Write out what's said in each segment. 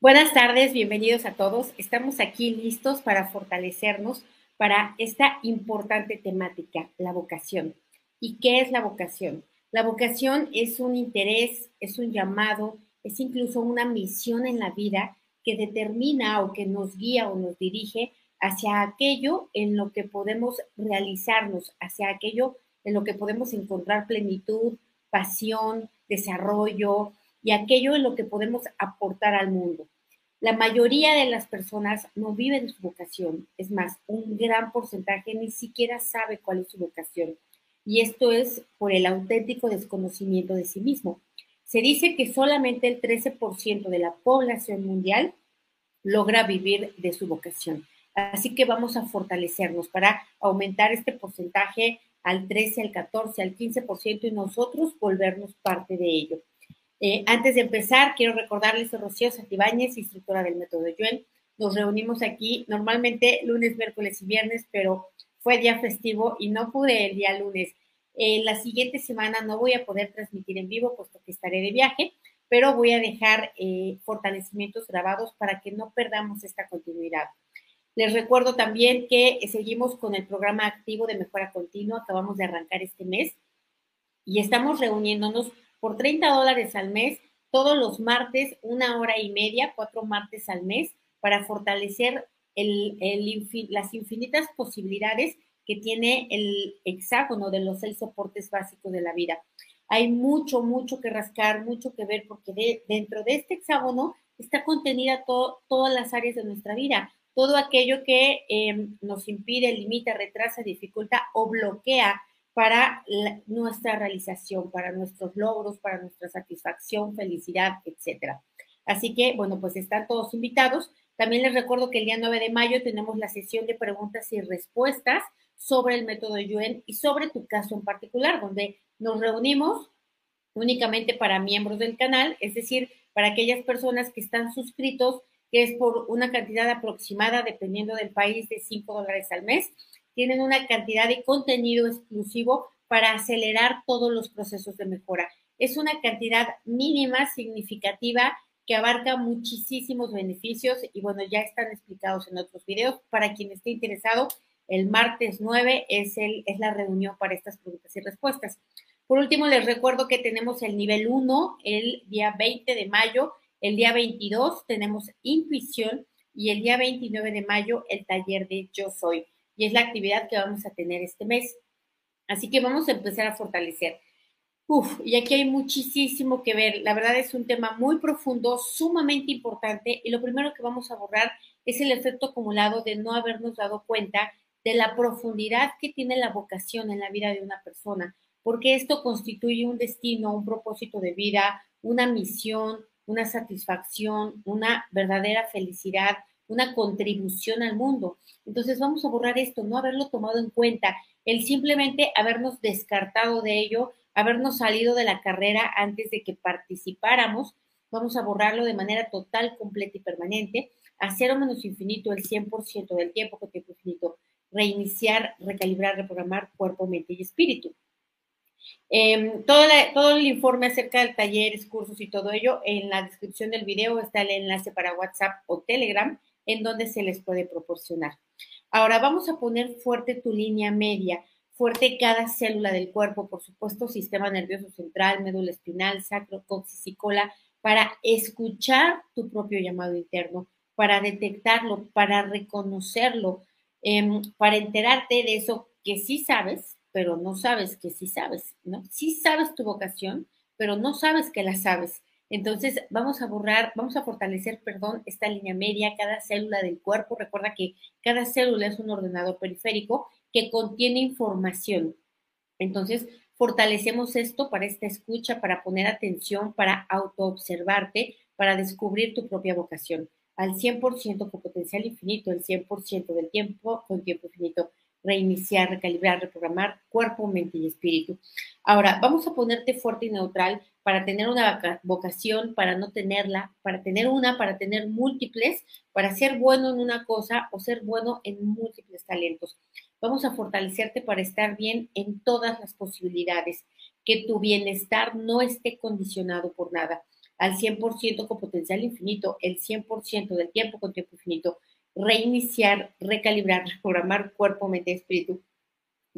Buenas tardes, bienvenidos a todos. Estamos aquí listos para fortalecernos para esta importante temática, la vocación. ¿Y qué es la vocación? La vocación es un interés, es un llamado, es incluso una misión en la vida que determina o que nos guía o nos dirige hacia aquello en lo que podemos realizarnos, hacia aquello en lo que podemos encontrar plenitud, pasión, desarrollo y aquello en lo que podemos aportar al mundo. La mayoría de las personas no viven su vocación, es más, un gran porcentaje ni siquiera sabe cuál es su vocación. Y esto es por el auténtico desconocimiento de sí mismo. Se dice que solamente el 13% de la población mundial logra vivir de su vocación. Así que vamos a fortalecernos para aumentar este porcentaje al 13, al 14, al 15% y nosotros volvernos parte de ello. Eh, antes de empezar, quiero recordarles a Rocío Santibáñez, instructora del método Yuen. Nos reunimos aquí normalmente lunes, miércoles y viernes, pero fue día festivo y no pude el día lunes. Eh, la siguiente semana no voy a poder transmitir en vivo, puesto que estaré de viaje, pero voy a dejar eh, fortalecimientos grabados para que no perdamos esta continuidad. Les recuerdo también que seguimos con el programa activo de mejora continua, acabamos de arrancar este mes y estamos reuniéndonos por 30 dólares al mes, todos los martes, una hora y media, cuatro martes al mes, para fortalecer las infinitas posibilidades que tiene el hexágono de los seis soportes básicos de la vida. Hay mucho, mucho que rascar, mucho que ver, porque dentro de este hexágono está contenida todas las áreas de nuestra vida, todo aquello que em, nos impide, limita, retrasa, dificulta o bloquea para nuestra realización, para nuestros logros, para nuestra satisfacción, felicidad, etcétera. Así que, bueno, pues están todos invitados. También les recuerdo que el día 9 de mayo tenemos la sesión de preguntas y respuestas sobre el método Yuen y sobre tu caso en particular, donde nos reunimos únicamente para miembros del canal, es decir, para aquellas personas que están suscritos, que es por una cantidad aproximada, dependiendo del país, de 5 dólares al mes tienen una cantidad de contenido exclusivo para acelerar todos los procesos de mejora. Es una cantidad mínima, significativa, que abarca muchísimos beneficios y bueno, ya están explicados en otros videos. Para quien esté interesado, el martes 9 es, el, es la reunión para estas preguntas y respuestas. Por último, les recuerdo que tenemos el nivel 1 el día 20 de mayo, el día 22 tenemos intuición y el día 29 de mayo el taller de Yo Soy y es la actividad que vamos a tener este mes. Así que vamos a empezar a fortalecer. Uf, y aquí hay muchísimo que ver. La verdad es un tema muy profundo, sumamente importante, y lo primero que vamos a borrar es el efecto acumulado de no habernos dado cuenta de la profundidad que tiene la vocación en la vida de una persona, porque esto constituye un destino, un propósito de vida, una misión, una satisfacción, una verdadera felicidad, una contribución al mundo. Entonces vamos a borrar esto, no haberlo tomado en cuenta, el simplemente habernos descartado de ello, habernos salido de la carrera antes de que participáramos, vamos a borrarlo de manera total, completa y permanente, a cero menos infinito el 100% del tiempo con tiempo infinito, reiniciar, recalibrar, reprogramar cuerpo, mente y espíritu. Em, todo, todo, el informe acerca del talleres, cursos y todo ello, en la descripción del video está el enlace para WhatsApp o Telegram en donde se les puede proporcionar. Ahora vamos a poner fuerte tu línea media, fuerte cada célula del cuerpo, por supuesto, sistema nervioso central, médula espinal, sacro, coxis y cola, para escuchar tu propio llamado interno, para detectarlo, para reconocerlo, em, para enterarte de eso que sí sabes, pero no sabes que sí sabes, ¿no? Sí sabes tu vocación, pero no sabes que la sabes. Entonces, vamos a borrar, vamos a fortalecer, perdón, esta línea media, cada célula del cuerpo. Recuerda que cada célula es un ordenador periférico que contiene información. Entonces, fortalecemos esto para esta escucha, para poner atención, para autoobservarte, para descubrir tu propia vocación. Al 100% con potencial infinito, el 100% del tiempo con tiempo infinito reiniciar, recalibrar, reprogramar cuerpo, mente y espíritu. Ahora, vamos a ponerte fuerte y neutral para tener una vocación, para no tenerla, para tener una, para tener múltiples, para ser bueno en una cosa o ser bueno en múltiples talentos. Vamos a fortalecerte para estar bien en todas las posibilidades, que tu bienestar no esté condicionado por nada. al 100% con potencial infinito, el 100% del tiempo con tiempo infinito, reiniciar, recalibrar, reprogramar cuerpo, mente, espíritu.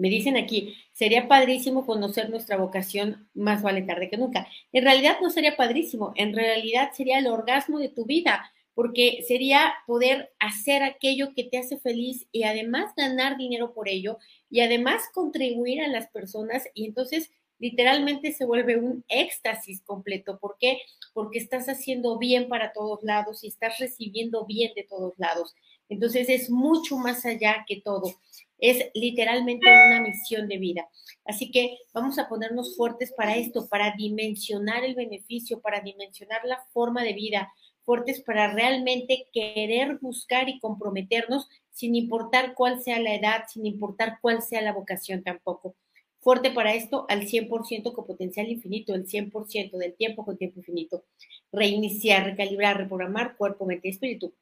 Me dicen aquí, sería padrísimo conocer nuestra vocación, más vale tarde que nunca. En realidad no sería padrísimo, en realidad sería el orgasmo de tu vida, porque sería poder hacer aquello que te hace feliz y además ganar dinero por ello y además contribuir a las personas y entonces literalmente se vuelve un éxtasis completo. ¿Por qué? Porque estás haciendo bien para todos lados y estás recibiendo bien de todos lados. Entonces es mucho más allá que todo. Es literalmente una misión de vida. Así que vamos a ponernos fuertes para esto, para dimensionar el beneficio, para dimensionar la forma de vida, fuertes para realmente querer buscar y comprometernos sin importar cuál sea la edad, sin importar cuál sea la vocación tampoco fuerte para esto al 100% con potencial infinito, el 100% del tiempo con tiempo infinito. Reiniciar, recalibrar, reprogramar cuerpo, mente y espíritu.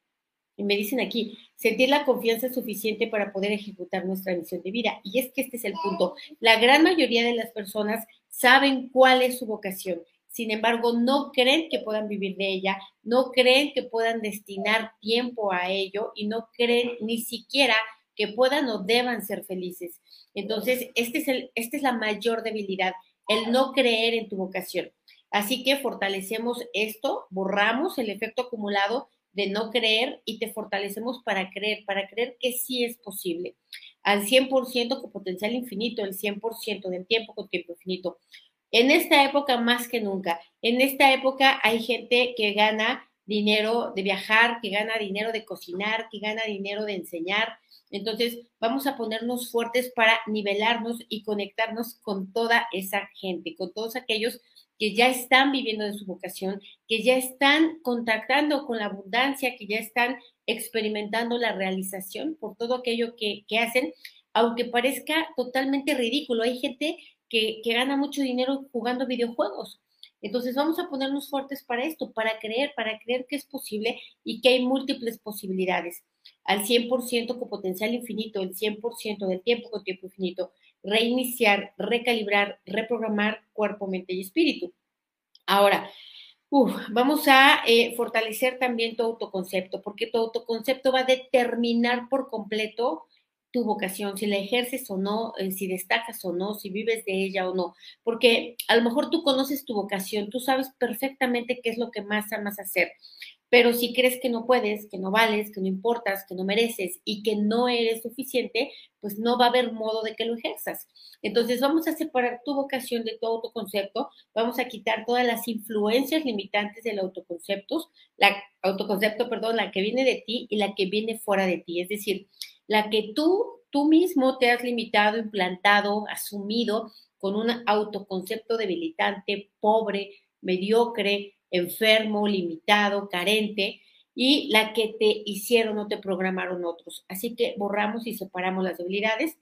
Y me dicen aquí, sentir la confianza suficiente para poder ejecutar nuestra misión de vida. Y es que este es el punto. La gran mayoría de las personas saben cuál es su vocación. Sin embargo, no creen que puedan vivir de ella, no creen que puedan destinar tiempo a ello y no creen ni siquiera que puedan o deban ser felices. Entonces, este es es la mayor debilidad, el no creer en tu vocación. Así que fortalecemos esto, borramos el efecto acumulado de no creer y te fortalecemos para creer, para creer que sí es posible. Al 100% con potencial infinito, el 100% del tiempo con tiempo infinito. En esta época más que nunca, en esta época hay gente que gana dinero de viajar, que gana dinero de cocinar, que gana dinero de enseñar, entonces, vamos a ponernos fuertes para nivelarnos y conectarnos con toda esa gente, con todos aquellos que ya están viviendo de su vocación, que ya están contactando con la abundancia, que ya están experimentando la realización por todo aquello que, hacen, aunque parezca totalmente ridículo. Hay gente que, gana mucho dinero jugando videojuegos. Entonces vamos a ponernos fuertes para esto, para creer, para creer que es posible y que hay múltiples posibilidades al 100% con potencial infinito, el 100% del tiempo con tiempo infinito, reiniciar, recalibrar, reprogramar cuerpo, mente y espíritu. Ahora, vamos a eh, fortalecer también tu autoconcepto, porque tu autoconcepto va a determinar por completo tu vocación, si la ejerces o no, eh, si destacas o no, si vives de ella o no, porque a lo mejor tú conoces tu vocación, tú sabes perfectamente qué es lo que más amas hacer, pero si crees que no puedes, que no vales, que no importas, que no mereces y que no eres suficiente, pues no va a haber modo de que lo ejerzas. Entonces vamos a separar tu vocación de tu autoconcepto, vamos a quitar todas las influencias limitantes del autoconcepto, la autoconcepto, perdón, la que viene de ti y la que viene fuera de ti, es decir, la que tú tú mismo te has limitado, implantado, asumido con un autoconcepto debilitante, pobre, mediocre, enfermo, limitado, carente, y la que te hicieron o te programaron otros. Así que borramos y separamos las debilidades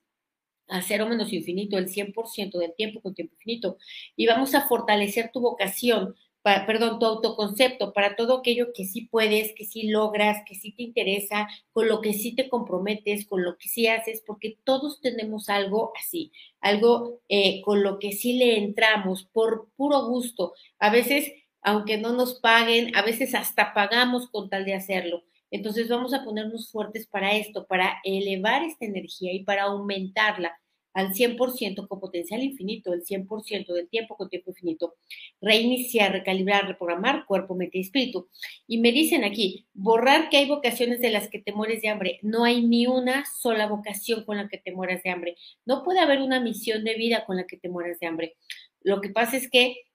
a cero menos infinito, el 100% del tiempo con tiempo infinito. Y vamos a fortalecer tu vocación, perdón, tu autoconcepto para todo aquello que sí puedes, que sí logras, que sí te interesa, con lo que sí te comprometes, con lo que sí haces, porque todos tenemos algo así, algo eh, con lo que sí le entramos por puro gusto. A veces aunque no nos paguen, a veces hasta pagamos con tal de hacerlo. Entonces vamos a ponernos fuertes para esto, para elevar esta energía y para aumentarla al 100% con potencial infinito, el 100% del tiempo con tiempo infinito. Reiniciar, recalibrar, reprogramar cuerpo, mente y espíritu. Y me dicen aquí, borrar que hay vocaciones de las que te mueres de hambre. No hay ni una sola vocación con la que te mueras de hambre. No puede haber una misión de vida con la que te mueras de hambre. Lo que pasa es que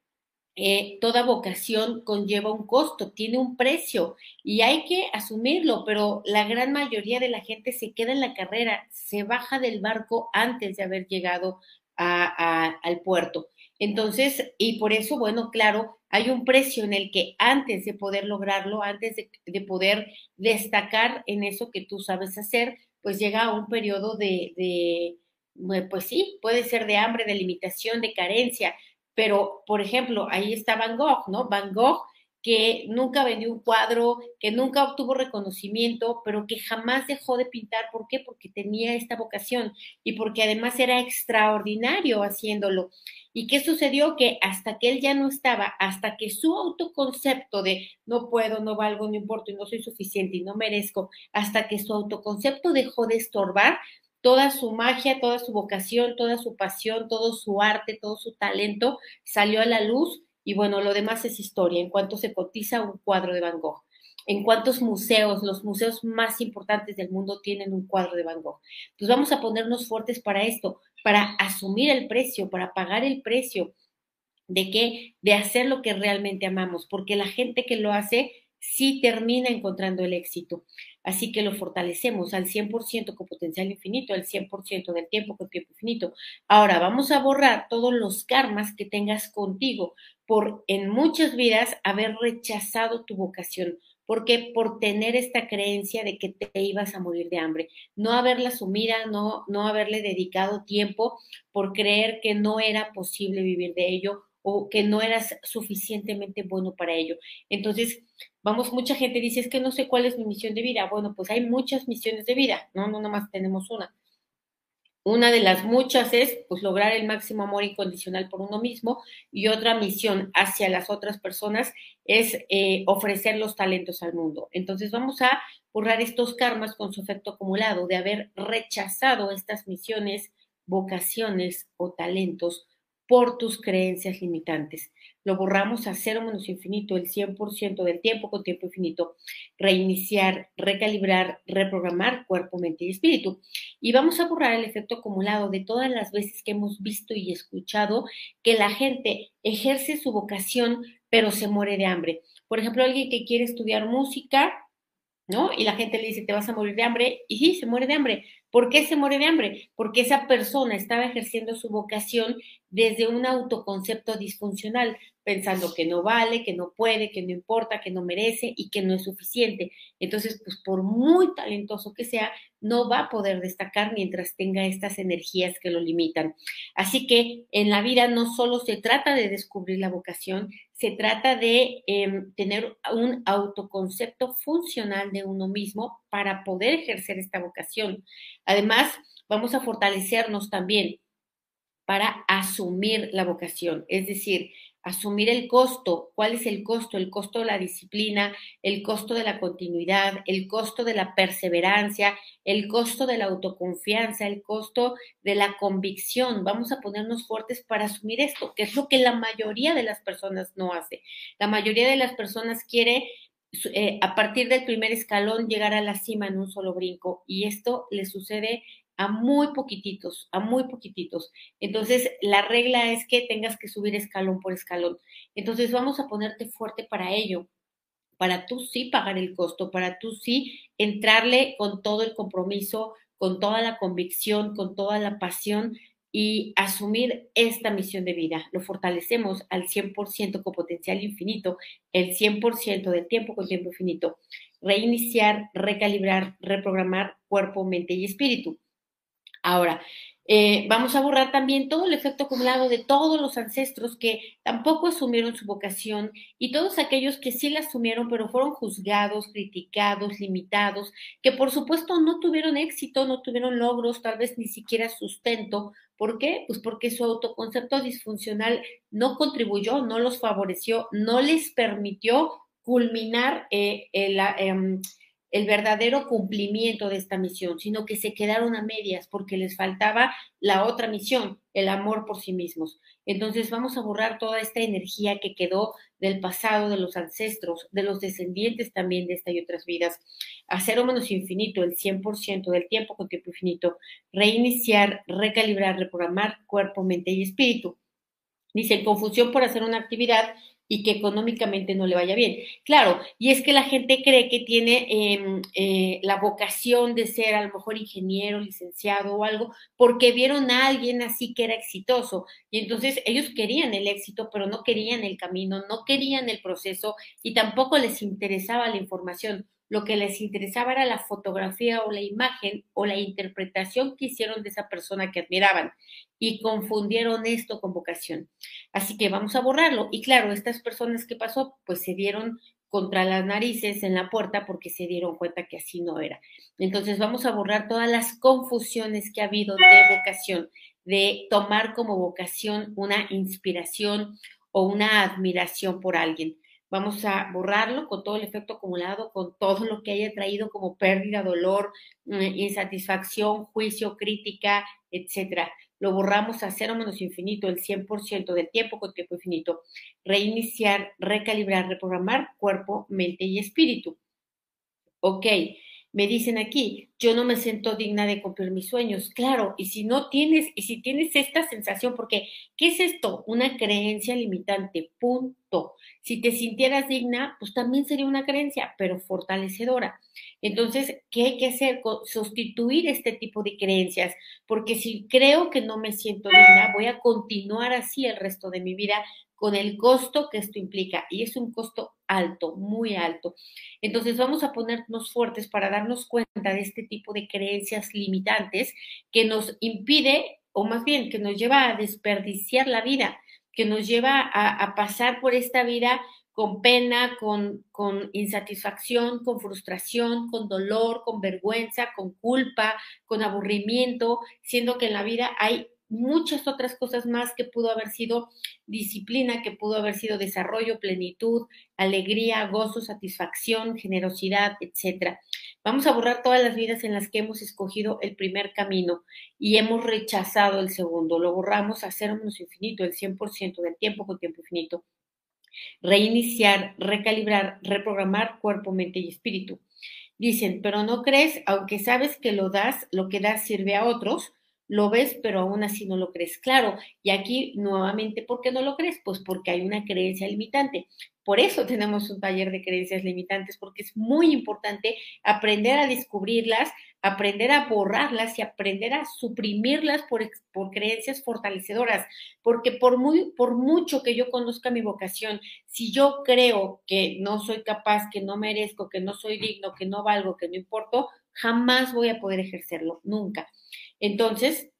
eh, toda vocación conlleva un costo, tiene un precio y hay que asumirlo, pero la gran mayoría de la gente se queda en la carrera, se baja del barco antes de haber llegado al puerto. Entonces, y por eso, bueno, claro, hay un precio en el que antes de poder lograrlo, antes de, poder destacar en eso que tú sabes hacer, pues llega un periodo de, de, pues sí, puede ser de hambre, de limitación, de carencia, pero, por ejemplo, ahí está Van Gogh, ¿no? Van Gogh que nunca vendió un cuadro, que nunca obtuvo reconocimiento, pero que jamás dejó de pintar. ¿Por qué? Porque tenía esta vocación y porque además era extraordinario haciéndolo. ¿Y qué sucedió? Que hasta que él ya no estaba, hasta que su autoconcepto de no puedo, no valgo, no importo y no soy suficiente y no merezco, hasta que su autoconcepto dejó de estorbar, toda su magia, toda su vocación, toda su pasión, todo su arte, todo su talento salió a la luz y bueno, lo demás es historia en cuanto se cotiza un cuadro de Van Gogh en cuántos museos, los museos más importantes del mundo tienen un cuadro de Van Gogh. Pues vamos a ponernos fuertes para esto, para asumir el precio, para pagar el precio de qué, de hacer lo que realmente amamos, porque la gente que lo hace sí termina encontrando el éxito. Así que lo fortalecemos al 100% con potencial infinito, al 100% del tiempo con tiempo infinito. Ahora vamos a borrar todos los karmas que tengas contigo por en muchas vidas haber rechazado tu vocación, porque por tener esta creencia de que te ibas a morir de hambre, no haberla sumida, no, no haberle dedicado tiempo por creer que no era posible vivir de ello o que no eras suficientemente bueno para ello. Entonces, vamos, mucha gente dice, es que no sé cuál es mi misión de vida. Bueno, pues hay muchas misiones de vida, no, no nomás tenemos una. Una de las muchas es pues lograr el máximo amor incondicional por uno mismo y otra misión hacia las otras personas es eh, ofrecer los talentos al mundo. Entonces vamos a borrar estos karmas con su efecto acumulado de haber rechazado estas misiones, vocaciones o talentos por tus creencias limitantes lo borramos a cero menos infinito, el 100% del tiempo con tiempo infinito, reiniciar, recalibrar, reprogramar cuerpo, mente y espíritu. Y vamos a borrar el efecto acumulado de todas las veces que hemos visto y escuchado que la gente ejerce su vocación, pero se muere de hambre. Por ejemplo, alguien que quiere estudiar música, ¿no? Y la gente le dice, te vas a morir de hambre, y sí, se muere de hambre. ¿Por qué se muere de hambre? Porque esa persona estaba ejerciendo su vocación desde un autoconcepto disfuncional, pensando que no vale, que no puede, que no importa, que no merece y que no es suficiente. Entonces, pues por muy talentoso que sea, no va a poder destacar mientras tenga estas energías que lo limitan. Así que en la vida no solo se trata de descubrir la vocación, se trata de em, tener un autoconcepto funcional de uno mismo para poder ejercer esta vocación. Además, vamos a fortalecernos también para asumir la vocación, es decir, asumir el costo. ¿Cuál es el costo? El costo de la disciplina, el costo de la continuidad, el costo de la perseverancia, el costo de la autoconfianza, el costo de la convicción. Vamos a ponernos fuertes para asumir esto, que es lo que la mayoría de las personas no hace. La mayoría de las personas quiere eh, a partir del primer escalón llegar a la cima en un solo brinco y esto le sucede a muy poquititos, a muy poquititos. Entonces, la regla es que tengas que subir escalón por escalón. Entonces, vamos a ponerte fuerte para ello, para tú sí pagar el costo, para tú sí entrarle con todo el compromiso, con toda la convicción, con toda la pasión y asumir esta misión de vida. Lo fortalecemos al 100% con potencial infinito, el 100% del tiempo con tiempo infinito. Reiniciar, recalibrar, reprogramar cuerpo, mente y espíritu. Ahora, eh, vamos a borrar también todo el efecto acumulado de todos los ancestros que tampoco asumieron su vocación y todos aquellos que sí la asumieron, pero fueron juzgados, criticados, limitados, que por supuesto no tuvieron éxito, no tuvieron logros, tal vez ni siquiera sustento. ¿Por qué? Pues porque su autoconcepto disfuncional no contribuyó, no los favoreció, no les permitió culminar eh, el, em, el verdadero cumplimiento de esta misión, sino que se quedaron a medias porque les faltaba la otra misión, el amor por sí mismos. Entonces vamos a borrar toda esta energía que quedó del pasado, de los ancestros, de los descendientes también de esta y otras vidas, a cero menos infinito, el 100% del tiempo con tiempo infinito, reiniciar, recalibrar, reprogramar cuerpo, mente y espíritu. Dice, confusión por hacer una actividad y que económicamente no le vaya bien. Claro, y es que la gente cree que tiene em, eh, la vocación de ser a lo mejor ingeniero, licenciado o algo, porque vieron a alguien así que era exitoso. Y entonces ellos querían el éxito, pero no querían el camino, no querían el proceso y tampoco les interesaba la información lo que les interesaba era la fotografía o la imagen o la interpretación que hicieron de esa persona que admiraban y confundieron esto con vocación. Así que vamos a borrarlo. Y claro, estas personas que pasó, pues se dieron contra las narices en la puerta porque se dieron cuenta que así no era. Entonces vamos a borrar todas las confusiones que ha habido de vocación, de tomar como vocación una inspiración o una admiración por alguien. Vamos a borrarlo con todo el efecto acumulado, con todo lo que haya traído como pérdida, dolor, mm, insatisfacción, juicio, crítica, etcétera. Lo borramos a cero menos infinito, el 100% del tiempo con tiempo infinito. Reiniciar, recalibrar, reprogramar cuerpo, mente y espíritu. Ok, me dicen aquí, yo no me siento digna de cumplir mis sueños. Claro, y si no tienes, y si tienes esta sensación, porque, ¿qué es esto? Una creencia limitante, punto. Si te sintieras digna, pues también sería una creencia, pero fortalecedora. Entonces, ¿qué hay que hacer? Sustituir este tipo de creencias, porque si creo que no me siento digna, voy a continuar así el resto de mi vida con el costo que esto implica. Y es un costo alto, muy alto. Entonces vamos a ponernos fuertes para darnos cuenta de este tipo de creencias limitantes que nos impide, o más bien que nos lleva a desperdiciar la vida, que nos lleva a, pasar por esta vida con pena, con, con, insatisfacción, con frustración, con dolor, con vergüenza, con culpa, con aburrimiento, siendo que en la vida hay muchas otras cosas más que pudo haber sido disciplina, que pudo haber sido desarrollo, plenitud, alegría, gozo, satisfacción, generosidad, etcétera. Vamos a borrar todas las vidas en las que hemos escogido el primer camino y hemos rechazado el segundo. Lo borramos a cero infinito, el 100% del tiempo con tiempo infinito. Reiniciar, recalibrar, reprogramar cuerpo, mente y espíritu. Dicen, pero no crees, aunque sabes que lo das, lo que das sirve a otros, lo ves, pero aún así no lo crees. Claro, y aquí nuevamente, ¿por qué no lo crees? Pues porque hay una creencia limitante. Por eso tenemos un taller de creencias limitantes, porque es muy importante aprender a descubrirlas, aprender a borrarlas y aprender a suprimirlas por, por creencias fortalecedoras. Porque por, muy, por mucho que yo conozca mi vocación, si yo creo que no soy capaz, que no merezco, que no soy digno, que no valgo, que no importo, jamás voy a poder ejercerlo, nunca. Entonces,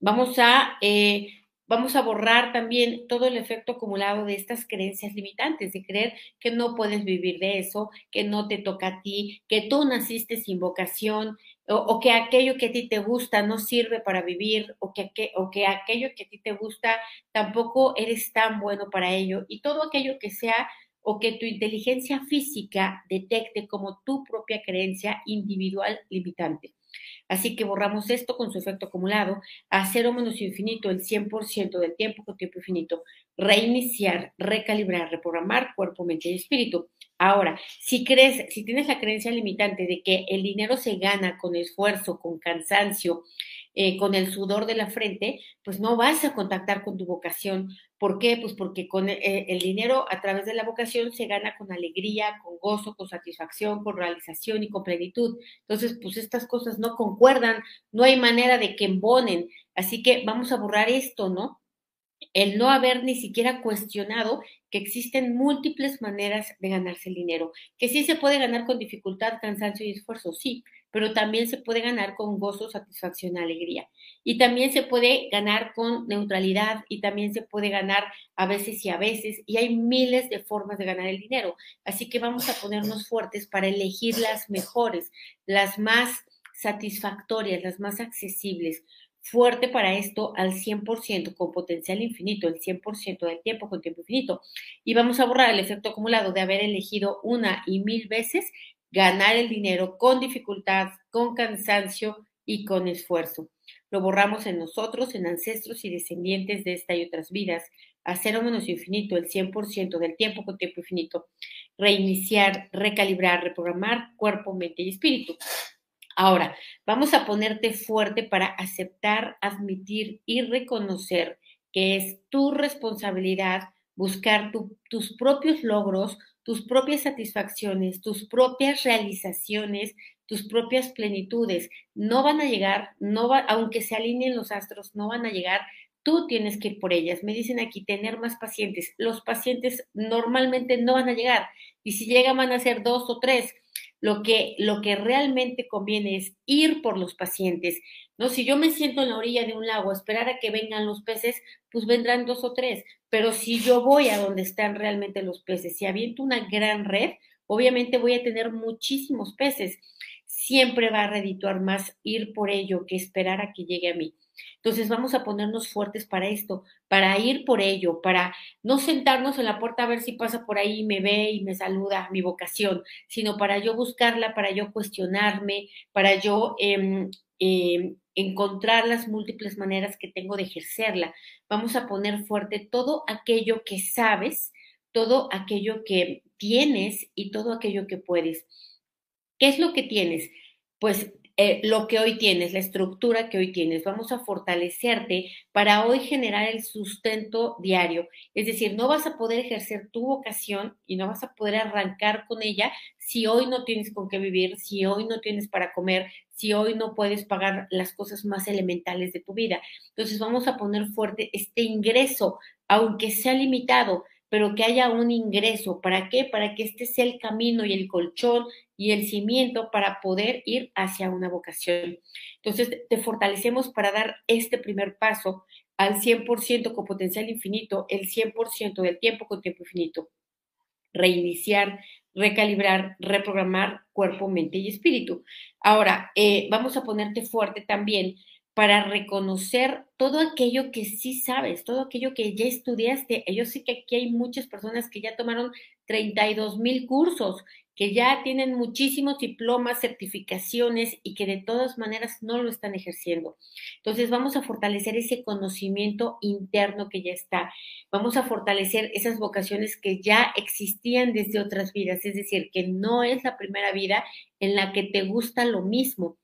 vamos a, eh, vamos a borrar también todo el efecto acumulado de estas creencias limitantes, de creer que no puedes vivir de eso, que no te toca a ti, que tú naciste sin vocación, o, que aquello que a ti te gusta no sirve para vivir, o que, o que aquello que a ti te gusta tampoco eres tan bueno para ello, y todo aquello que sea o que tu inteligencia física detecte como tu propia creencia individual limitante. Así que borramos esto con su efecto acumulado a cero menos infinito el 100% del tiempo con tiempo infinito. Reiniciar, recalibrar, reprogramar cuerpo, mente y espíritu. Ahora, si crees, si tienes la creencia limitante de que el dinero se gana con esfuerzo, con cansancio, eh, con el sudor de la frente, pues no vas a contactar con tu vocación. ¿Por qué? Pues porque con eh, el dinero a través de la vocación se gana con alegría, con gozo, con satisfacción, con realización y con plenitud. Entonces, pues estas cosas no concuerdan, no hay manera de que embonen. Así que vamos a borrar esto, ¿no? el no haber ni siquiera cuestionado que existen múltiples maneras de ganarse el dinero, que sí se puede ganar con dificultad, cansancio y esfuerzo, sí, pero también se puede ganar con gozo, satisfacción, alegría. Y también se puede ganar con neutralidad y también se puede ganar a veces y a veces. Y hay miles de formas de ganar el dinero. Así que vamos a ponernos fuertes para elegir las mejores, las más satisfactorias, las más accesibles. Fuerte para esto al 100%, con potencial infinito, el 100% del tiempo con tiempo infinito. Y vamos a borrar el efecto acumulado de haber elegido una y mil veces ganar el dinero con dificultad, con cansancio y con esfuerzo. Lo borramos en nosotros, en ancestros y descendientes de esta y otras vidas, a cero menos infinito, el 100% del tiempo con tiempo infinito. Reiniciar, recalibrar, reprogramar cuerpo, mente y espíritu. Ahora, vamos a ponerte fuerte para aceptar, admitir y reconocer que es tu responsabilidad buscar tus propios logros, tus propias satisfacciones, tus propias realizaciones, tus propias plenitudes. No van a llegar, no va, aunque se alineen los astros, no van a llegar. Tú tienes que ir por ellas. Me dicen aquí tener más pacientes. Los pacientes normalmente no van a llegar. Y si llegan van a ser dos o tres. Lo que, lo que realmente conviene es ir por los pacientes. ¿no? Si yo me siento en la orilla de un lago, esperar a que vengan los peces, pues vendrán dos o tres. Pero si yo voy a donde están realmente los peces, si aviento una gran red, obviamente voy a tener muchísimos peces. Siempre va a redituar más ir por ello que esperar a que llegue a mí. Entonces vamos a ponernos fuertes para esto, para ir por ello, para no sentarnos en la puerta a ver si pasa por ahí y me ve y me saluda mi vocación, sino para yo buscarla, para yo cuestionarme, para yo eh, eh, encontrar las múltiples maneras que tengo de ejercerla. Vamos a poner fuerte todo aquello que sabes, todo aquello que tienes y todo aquello que puedes. ¿Qué es lo que tienes? Pues eh, lo que hoy tienes, la estructura que hoy tienes. Vamos a fortalecerte para hoy generar el sustento diario. Es decir, no vas a poder ejercer tu vocación y no vas a poder arrancar con ella si hoy no tienes con qué vivir, si hoy no tienes para comer, si hoy no puedes pagar las cosas más elementales de tu vida. Entonces vamos a poner fuerte este ingreso, aunque sea limitado pero que haya un ingreso. ¿Para qué? Para que este sea el camino y el colchón y el cimiento para poder ir hacia una vocación. Entonces, te fortalecemos para dar este primer paso al 100% con potencial infinito, el 100% del tiempo con tiempo infinito. Reiniciar, recalibrar, reprogramar cuerpo, mente y espíritu. Ahora, eh, vamos a ponerte fuerte también para reconocer todo aquello que sí sabes, todo aquello que ya estudiaste. Yo sé que aquí hay muchas personas que ya tomaron 32 mil cursos, que ya tienen muchísimos diplomas, certificaciones y que de todas maneras no lo están ejerciendo. Entonces vamos a fortalecer ese conocimiento interno que ya está. Vamos a fortalecer esas vocaciones que ya existían desde otras vidas, es decir, que no es la primera vida en la que te gusta lo mismo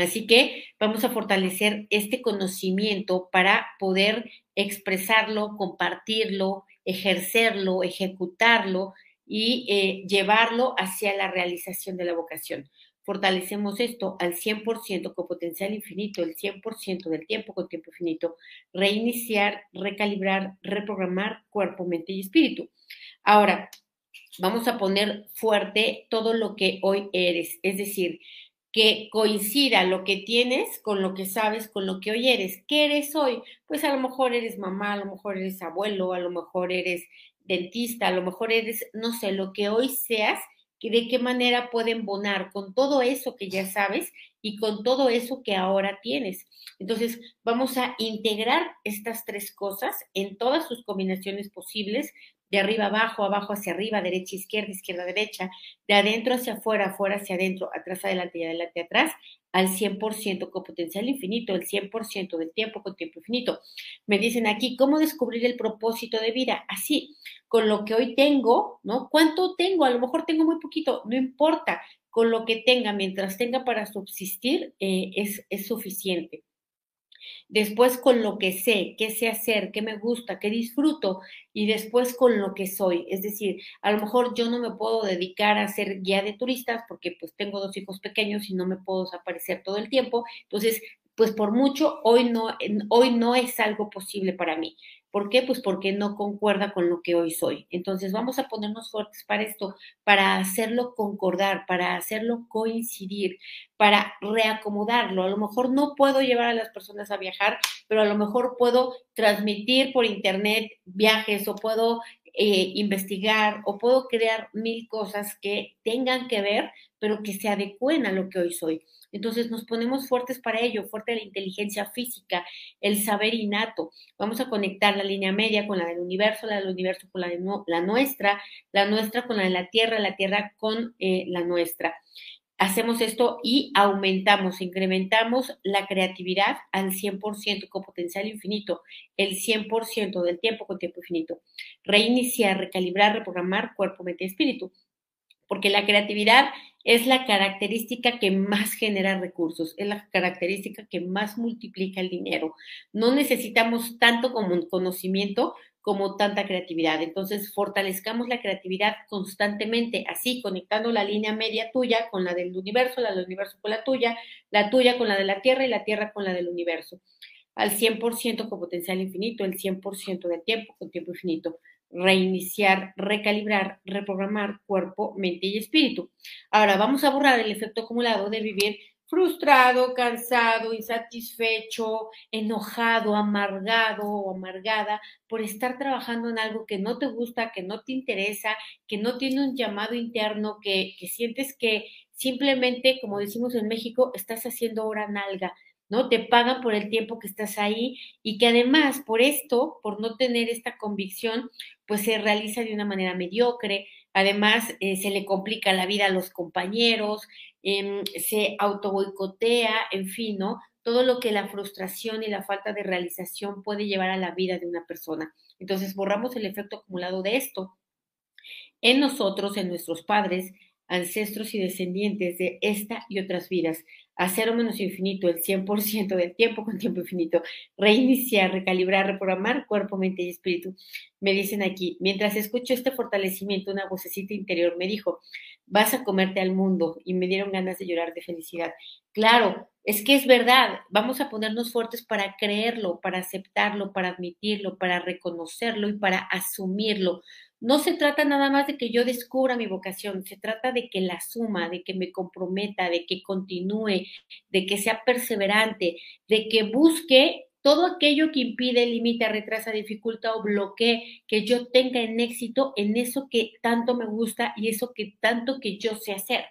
Así que vamos a fortalecer este conocimiento para poder expresarlo, compartirlo, ejercerlo, ejecutarlo y eh, llevarlo hacia la realización de la vocación. Fortalecemos esto al 100% con potencial infinito, el 100% del tiempo con tiempo infinito. Reiniciar, recalibrar, reprogramar cuerpo, mente y espíritu. Ahora, vamos a poner fuerte todo lo que hoy eres, es decir, que coincida lo que tienes con lo que sabes, con lo que hoy eres. ¿Qué eres hoy? Pues a lo mejor eres mamá, a lo mejor eres abuelo, a lo mejor eres dentista, a lo mejor eres, no sé, lo que hoy seas, de qué manera pueden bonar con todo eso que ya sabes y con todo eso que ahora tienes. Entonces, vamos a integrar estas tres cosas en todas sus combinaciones posibles de arriba abajo, abajo hacia arriba, derecha, izquierda, izquierda, derecha, de adentro hacia afuera, afuera hacia adentro, atrás, adelante y adelante, atrás, al 100% con potencial infinito, el 100% del tiempo con tiempo infinito. Me dicen aquí, ¿cómo descubrir el propósito de vida? Así, con lo que hoy tengo, ¿no? ¿Cuánto tengo? A lo mejor tengo muy poquito, no importa, con lo que tenga, mientras tenga para subsistir, eh, es, es suficiente. Después con lo que sé, qué sé hacer, qué me gusta, qué disfruto y después con lo que soy. Es decir, a lo mejor yo no me puedo dedicar a ser guía de turistas porque pues tengo dos hijos pequeños y no me puedo desaparecer todo el tiempo. Entonces, pues por mucho, hoy no, hoy no es algo posible para mí. ¿Por qué? Pues porque no concuerda con lo que hoy soy. Entonces vamos a ponernos fuertes para esto, para hacerlo concordar, para hacerlo coincidir, para reacomodarlo. A lo mejor no puedo llevar a las personas a viajar, pero a lo mejor puedo transmitir por internet viajes o puedo eh, investigar o puedo crear mil cosas que tengan que ver, pero que se adecuen a lo que hoy soy. Entonces nos ponemos fuertes para ello, fuerte la inteligencia física, el saber innato. Vamos a conectar la línea media con la del universo, la del universo con la de la nuestra, la nuestra con la de la Tierra, la Tierra con eh, la nuestra. Hacemos esto y aumentamos, incrementamos la creatividad al 100% con potencial infinito, el 100% del tiempo con tiempo infinito. Reiniciar, recalibrar, reprogramar cuerpo, mente y espíritu. Porque la creatividad es la característica que más genera recursos, es la característica que más multiplica el dinero. No necesitamos tanto como conocimiento como tanta creatividad. Entonces, fortalezcamos la creatividad constantemente, así conectando la línea media tuya con la del universo, la del universo con la tuya, la tuya con la de la Tierra y la Tierra con la del universo. Al 100% con potencial infinito, el 100% del tiempo con tiempo infinito. Reiniciar, recalibrar, reprogramar cuerpo, mente y espíritu. Ahora vamos a borrar el efecto acumulado de vivir frustrado, cansado, insatisfecho, enojado, amargado o amargada por estar trabajando en algo que no te gusta, que no te interesa, que no tiene un llamado interno, que, sientes que simplemente, como decimos en México, estás haciendo hora nalga. ¿no? Te pagan por el tiempo que estás ahí y que además por esto, por no tener esta convicción, pues se realiza de una manera mediocre, además eh, se le complica la vida a los compañeros, eh, se autoboicotea, en fin, ¿no? Todo lo que la frustración y la falta de realización puede llevar a la vida de una persona. Entonces borramos el efecto acumulado de esto en nosotros, en nuestros padres, ancestros y descendientes de esta y otras vidas, a cero menos infinito, el 100% del tiempo con tiempo infinito, reiniciar, recalibrar, reprogramar cuerpo, mente y espíritu. Me dicen aquí, mientras escucho este fortalecimiento, una vocecita interior me dijo, vas a comerte al mundo y me dieron ganas de llorar de felicidad. Claro, es que es verdad, vamos a ponernos fuertes para creerlo, para aceptarlo, para admitirlo, para reconocerlo y para asumirlo no se trata nada más de que yo descubra mi vocación, se trata de que la suma, de que me comprometa, de que continúe, de que sea perseverante, de que busque todo aquello que impide, limita, retrasa, dificulta o bloquee que yo tenga en éxito en eso que tanto me gusta y eso que tanto que yo sé hacer.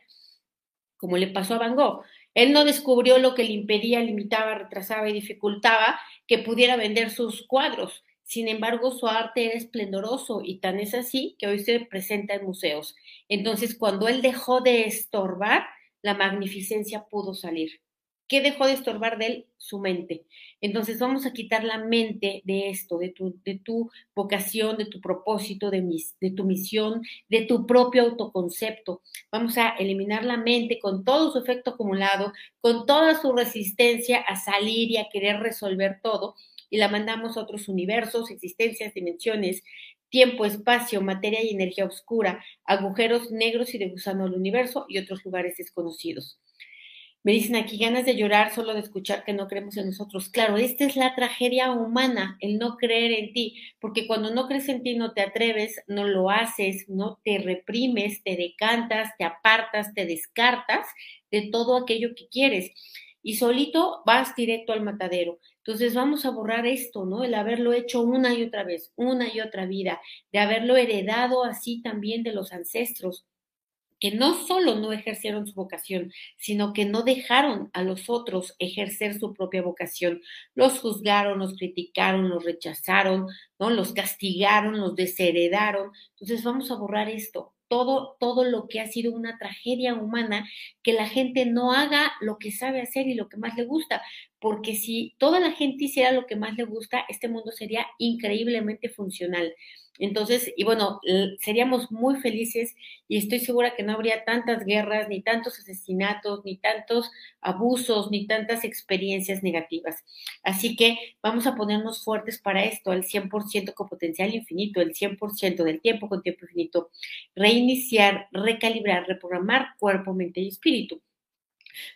Como le pasó a Van Gogh. Él no descubrió lo que le impedía, limitaba, retrasaba y dificultaba que pudiera vender sus cuadros sin embargo, su arte era esplendoroso y tan es así que hoy se presenta en museos. Entonces, cuando él dejó de estorbar, la magnificencia pudo salir. ¿Qué dejó de estorbar de él? Su mente. Entonces vamos a quitar la mente de esto, de tu, de tu vocación, de tu propósito, de, mis, de tu misión, de tu propio autoconcepto. Vamos a eliminar la mente con todo su efecto acumulado, con toda su resistencia a salir y a querer resolver todo y la mandamos a otros universos, existencias, dimensiones, tiempo, espacio, materia y energía oscura, agujeros negros y de gusano al universo y otros lugares desconocidos. Me dicen aquí ganas de llorar solo de escuchar que no creemos en nosotros. Claro, esta es la tragedia humana, el no creer en ti, porque cuando no crees en ti no te atreves, no lo haces, no te reprimes, te decantas, te apartas, te descartas de todo aquello que quieres y solito vas directo al matadero. Entonces vamos a borrar esto, ¿no? El haberlo hecho una y otra vez, una y otra vida, de haberlo heredado así también de los ancestros, que no solo no ejercieron su vocación, sino que no dejaron a los otros ejercer su propia vocación. Los juzgaron, los criticaron, los rechazaron, ¿no? Los castigaron, los desheredaron. Entonces vamos a borrar esto, todo, todo lo que ha sido una tragedia humana, que la gente no haga lo que sabe hacer y lo que más le gusta, porque si toda la gente hiciera lo que más le gusta, este mundo sería increíblemente funcional. Entonces, y bueno, seríamos muy felices y estoy segura que no habría tantas guerras, ni tantos asesinatos, ni tantos abusos, ni tantas experiencias negativas. Así que vamos a ponernos fuertes para esto, al 100% con potencial infinito, el 100% del tiempo con tiempo infinito. Reiniciar, recalibrar, reprogramar cuerpo, mente y espíritu.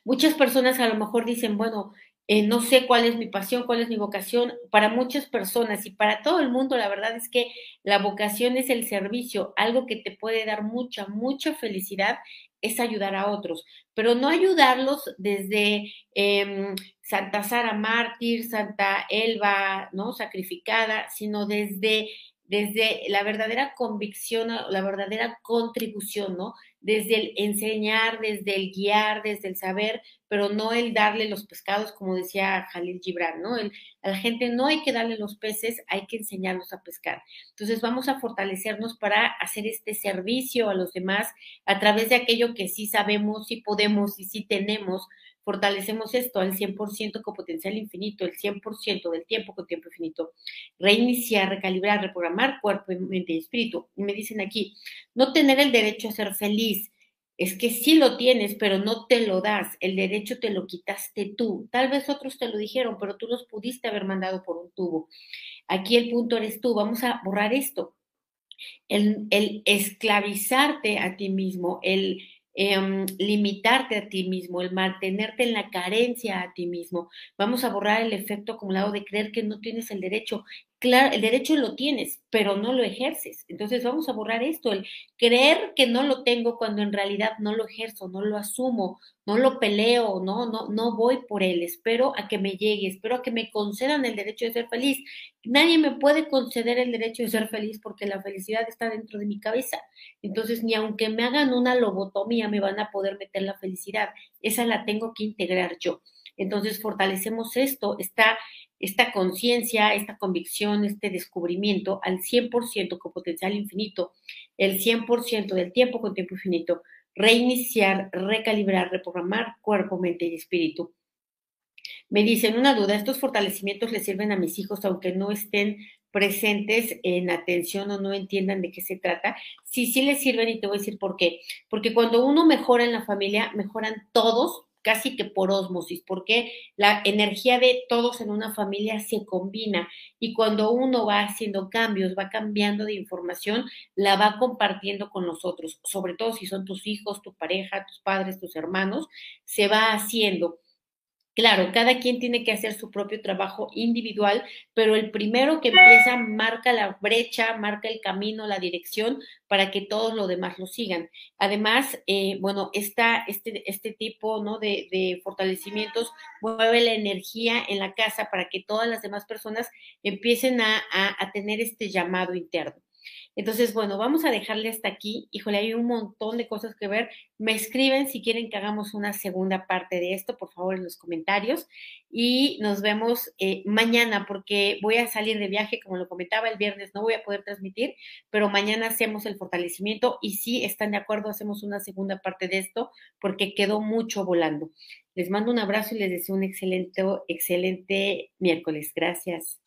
Muchas personas a lo mejor dicen, bueno, eh, no sé cuál es mi pasión, cuál es mi vocación. Para muchas personas y para todo el mundo, la verdad es que la vocación es el servicio, algo que te puede dar mucha, mucha felicidad es ayudar a otros, pero no ayudarlos desde em, Santa Sara Mártir, Santa Elba, ¿no? Sacrificada, sino desde, desde la verdadera convicción, la verdadera contribución, ¿no? desde el enseñar, desde el guiar, desde el saber, pero no el darle los pescados, como decía Jalil Gibran, ¿no? El, a la gente no hay que darle los peces, hay que enseñarlos a pescar. Entonces vamos a fortalecernos para hacer este servicio a los demás a través de aquello que sí sabemos, y podemos y sí tenemos, fortalecemos esto al 100% con potencial infinito, el 100% del tiempo con tiempo infinito. Reiniciar, recalibrar, reprogramar cuerpo, mente y espíritu. Y me dicen aquí, no tener el derecho a ser feliz. Es que sí lo tienes, pero no te lo das. El derecho te lo quitaste tú. Tal vez otros te lo dijeron, pero tú los pudiste haber mandado por un tubo. Aquí el punto eres tú. Vamos a borrar esto. El, el esclavizarte a ti mismo, el Em, limitarte a ti mismo, el mantenerte en la carencia a ti mismo. Vamos a borrar el efecto acumulado de creer que no tienes el derecho. Claro, el derecho lo tienes, pero no lo ejerces. Entonces vamos a borrar esto, el creer que no lo tengo cuando en realidad no lo ejerzo, no lo asumo, no lo peleo, no, no, no voy por él. Espero a que me llegue, espero a que me concedan el derecho de ser feliz. Nadie me puede conceder el derecho de ser feliz porque la felicidad está dentro de mi cabeza. Entonces, ni aunque me hagan una lobotomía, me van a poder meter la felicidad. Esa la tengo que integrar yo. Entonces fortalecemos esto, esta, esta conciencia, esta convicción, este descubrimiento al 100% con potencial infinito, el 100% del tiempo con tiempo infinito, reiniciar, recalibrar, reprogramar cuerpo, mente y espíritu. Me dicen una duda, ¿estos fortalecimientos les sirven a mis hijos aunque no estén presentes en atención o no entiendan de qué se trata? Sí, sí les sirven y te voy a decir por qué. Porque cuando uno mejora en la familia, mejoran todos casi que por osmosis, porque la energía de todos en una familia se combina y cuando uno va haciendo cambios, va cambiando de información, la va compartiendo con los otros, sobre todo si son tus hijos, tu pareja, tus padres, tus hermanos, se va haciendo. Claro, cada quien tiene que hacer su propio trabajo individual, pero el primero que empieza marca la brecha, marca el camino, la dirección para que todos los demás lo sigan. Además, eh, bueno, esta, este, este tipo ¿no? de, de fortalecimientos mueve la energía en la casa para que todas las demás personas empiecen a, a tener este llamado interno. Entonces, bueno, vamos a dejarle hasta aquí. Híjole, hay un montón de cosas que ver. Me escriben si quieren que hagamos una segunda parte de esto, por favor, en los comentarios. Y nos vemos eh, mañana, porque voy a salir de viaje, como lo comentaba, el viernes no voy a poder transmitir, pero mañana hacemos el fortalecimiento y si están de acuerdo, hacemos una segunda parte de esto, porque quedó mucho volando. Les mando un abrazo y les deseo un excelente, excelente miércoles. Gracias.